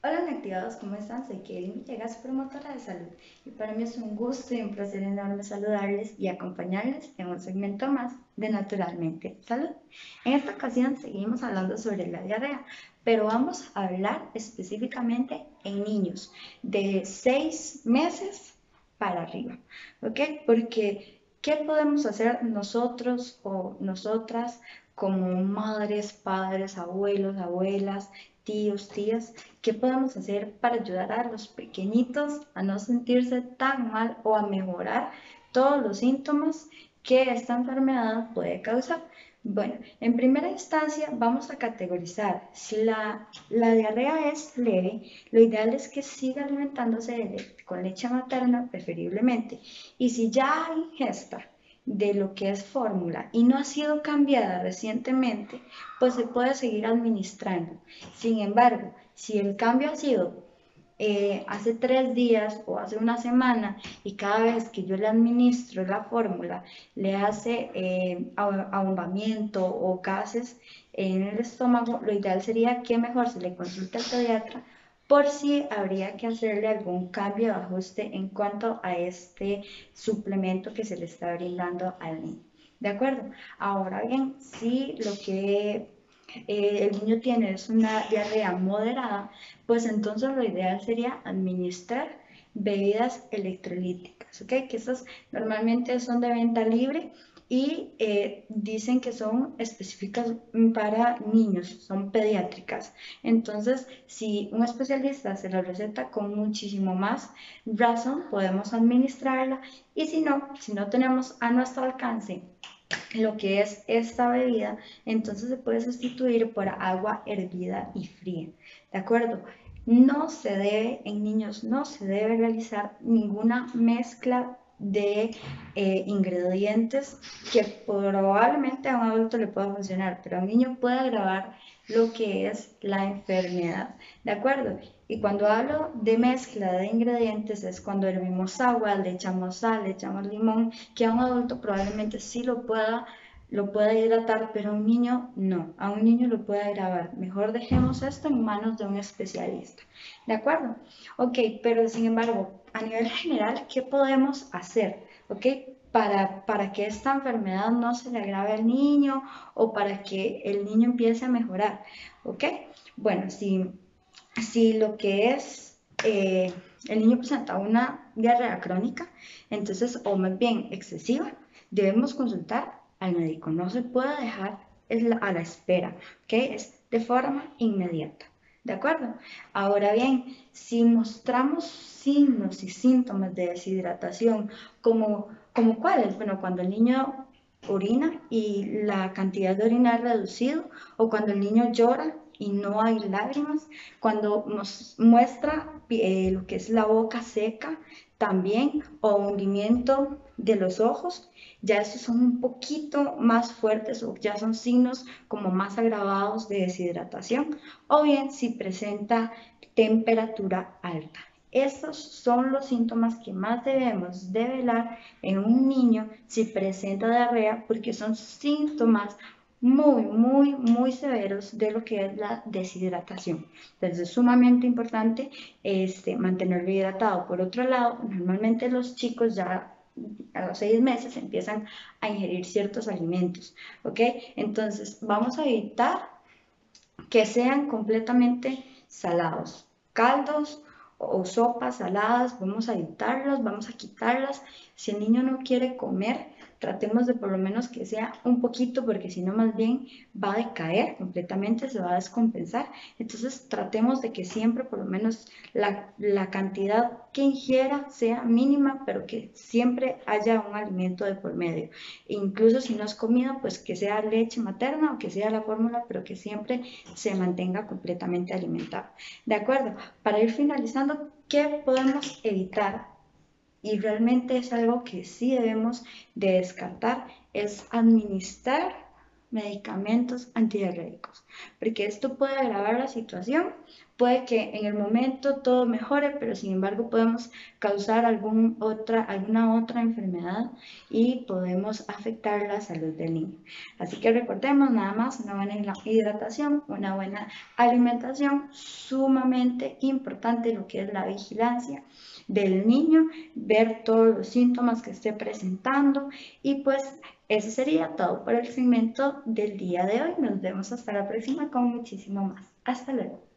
Hola Inactivados, ¿cómo están? Soy Kelly Villegas, promotora de salud, y para mí es un gusto y un placer enorme saludarles y acompañarles en un segmento más de Naturalmente Salud. En esta ocasión seguimos hablando sobre la diarrea, pero vamos a hablar específicamente en niños de 6 meses para arriba, ¿ok? Porque, ¿qué podemos hacer nosotros o nosotras como madres, padres, abuelos, abuelas, tíos, tías, ¿qué podemos hacer para ayudar a los pequeñitos a no sentirse tan mal o a mejorar todos los síntomas que esta enfermedad puede causar? Bueno, en primera instancia vamos a categorizar. Si la, diarrea es leve, lo ideal es que siga alimentándose con leche materna preferiblemente. Y si ya hay ingesta de lo que es fórmula y no ha sido cambiada recientemente, pues se puede seguir administrando. Sin embargo, si el cambio ha sido eh, hace tres días o hace una semana y cada vez que yo le administro la fórmula le hace eh, o gases en el estómago, lo ideal sería que mejor se le consulte al pediatra por si habría que hacerle algún cambio o ajuste en cuanto a este suplemento que se le está brindando al niño. ¿De acuerdo? Ahora bien, si lo que eh, el niño tiene es una diarrea moderada, pues entonces lo ideal sería administrar bebidas electrolíticas, ¿ok? Que esas normalmente son de venta libre y eh, dicen que son específicas para niños, son pediátricas. Entonces, si un especialista se la receta con muchísimo más razón, podemos administrarla y si no, si no tenemos a nuestro alcance lo que es esta bebida, entonces se puede sustituir por agua hervida y fría. ¿De acuerdo? No se debe, en niños no se debe realizar ninguna mezcla de eh, ingredientes que probablemente a un adulto le pueda funcionar, pero a un niño puede agravar lo que es la enfermedad, ¿de acuerdo? Y cuando hablo de mezcla de ingredientes es cuando hervimos agua, le echamos sal, le echamos limón, que a un adulto probablemente sí lo pueda lo pueda hidratar, pero a un niño no, a un niño lo puede agravar. Mejor dejemos esto en manos de un especialista. ¿De acuerdo? Ok, pero sin embargo, a nivel general, ¿qué podemos hacer? ¿Ok? Para, para que esta enfermedad no se le agrave al niño o para que el niño empiece a mejorar. ¿Ok? Bueno, si, si lo que es... Eh, el niño presenta una diarrea crónica, entonces, o más bien excesiva, debemos consultar al médico. No se puede dejar a la espera, ¿ok? Es de forma inmediata. ¿De acuerdo? Ahora bien, si mostramos signos y síntomas de deshidratación, como, como cuáles, bueno, cuando el niño orina y la cantidad de orina es reducido, o cuando el niño llora y no hay lágrimas, cuando nos muestra eh, lo que es la boca seca también, o hundimiento de los ojos, ya esos son un poquito más fuertes o ya son signos como más agravados de deshidratación o bien si presenta temperatura alta. Estos son los síntomas que más debemos de velar en un niño si presenta diarrea porque son síntomas muy, muy, muy severos de lo que es la deshidratación. Entonces es sumamente importante este, mantenerlo hidratado. Por otro lado, normalmente los chicos ya a los seis meses empiezan a ingerir ciertos alimentos, ¿ok? Entonces vamos a evitar que sean completamente salados, caldos o sopas saladas, vamos a evitarlas, vamos a quitarlas. Si el niño no quiere comer, tratemos de por lo menos que sea un poquito, porque si no más bien va a decaer completamente, se va a descompensar. Entonces tratemos de que siempre por lo menos la, cantidad que ingiera sea mínima, pero que siempre haya un alimento de por medio. Incluso si no es comida, pues que sea leche materna o que sea la fórmula, pero que siempre se mantenga completamente alimentado. ¿De acuerdo? Para ir finalizando, ¿qué podemos evitar y realmente es algo que sí debemos de descartar, es administrar medicamentos antidiarreicos, porque esto puede agravar la situación, puede que en el momento todo mejore, pero sin embargo podemos causar alguna otra enfermedad y podemos afectar la salud del niño. Así que recordemos nada más una buena hidratación, una buena alimentación, sumamente importante lo que es la vigilancia del niño, ver todos los síntomas que esté presentando y pues eso sería todo por el segmento del día de hoy. Nos vemos hasta la próxima con muchísimo más. Hasta luego.